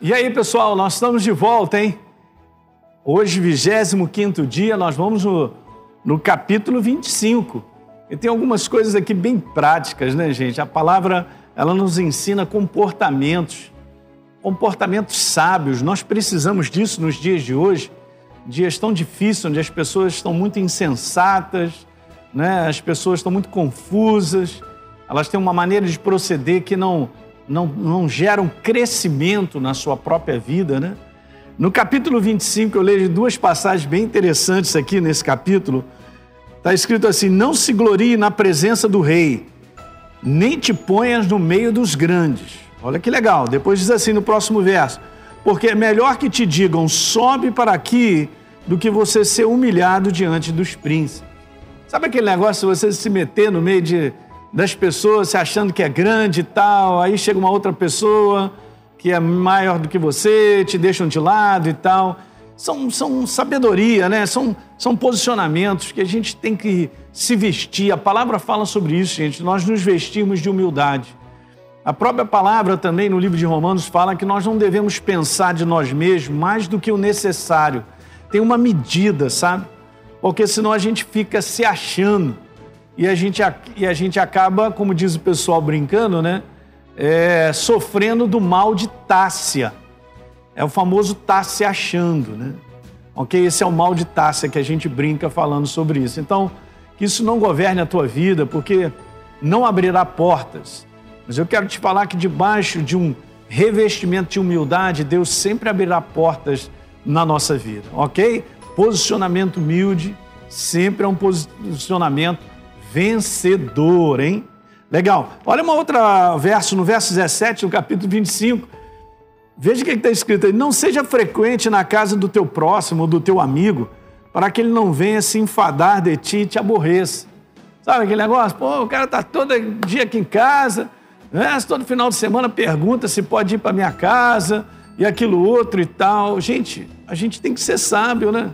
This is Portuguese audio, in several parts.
E aí, pessoal, nós estamos de volta, hein? Hoje, 25 dia, nós vamos no, no capítulo 25. E tem algumas coisas aqui bem práticas, né, gente? A palavra, ela nos ensina comportamentos, comportamentos sábios. Nós precisamos disso nos dias de hoje, dias tão difíceis, onde as pessoas estão muito insensatas, né? as pessoas estão muito confusas, elas têm uma maneira de proceder que não não, não crescimento na sua própria vida, né? No capítulo 25, eu leio duas passagens bem interessantes aqui nesse capítulo. Está escrito assim: Não se glorie na presença do rei, nem te ponhas no meio dos grandes. Olha que legal. Depois diz assim no próximo verso: Porque é melhor que te digam, sobe para aqui, do que você ser humilhado diante dos príncipes. Sabe aquele negócio de você se meter no meio de das pessoas se achando que é grande e tal, aí chega uma outra pessoa que é maior do que você, te deixam de lado e tal. São, são sabedoria, né? São, são posicionamentos que a gente tem que se vestir. A palavra fala sobre isso, gente. Nós nos vestimos de humildade. A própria palavra também no livro de Romanos fala que nós não devemos pensar de nós mesmos mais do que o necessário. Tem uma medida, sabe? Porque senão a gente fica se achando e a gente, e a gente acaba, como diz o pessoal brincando, né? É, sofrendo do mal de Tássia. É o famoso tá se achando, né? Ok? Esse é o mal de Tássia que a gente brinca falando sobre isso. Então, que isso não governe a tua vida, porque não abrirá portas. Mas eu quero te falar que debaixo de um revestimento de humildade, Deus sempre abrirá portas na nossa vida, ok? Posicionamento humilde sempre é um posicionamento vencedor, hein? Legal. Olha uma outra verso, no verso 17, no capítulo 25. Veja o que está escrito aí. Não seja frequente na casa do teu próximo, do teu amigo, para que ele não venha se enfadar de ti e te aborreça. Sabe aquele negócio? Pô, o cara está todo dia aqui em casa, né? todo final de semana pergunta se pode ir para minha casa e aquilo outro e tal. Gente, a gente tem que ser sábio, né?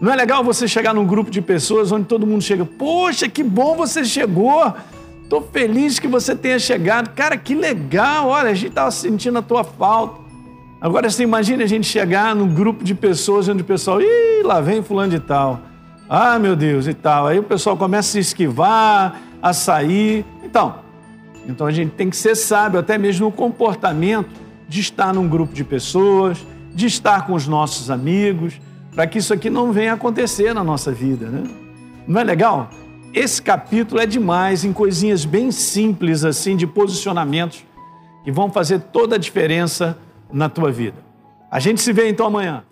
Não é legal você chegar num grupo de pessoas onde todo mundo chega, poxa, que bom você chegou, estou feliz que você tenha chegado. Cara, que legal, olha, a gente estava sentindo a tua falta. Agora você imagina a gente chegar num grupo de pessoas onde o pessoal, ih, lá vem fulano de tal. Ah, meu Deus, e tal. Aí o pessoal começa a se esquivar, a sair. Então, então a gente tem que ser sábio, até mesmo no comportamento de estar num grupo de pessoas, de estar com os nossos amigos, para que isso aqui não venha acontecer na nossa vida, né? Não é legal? Esse capítulo é demais em coisinhas bem simples assim de posicionamentos que vão fazer toda a diferença na tua vida. A gente se vê então amanhã.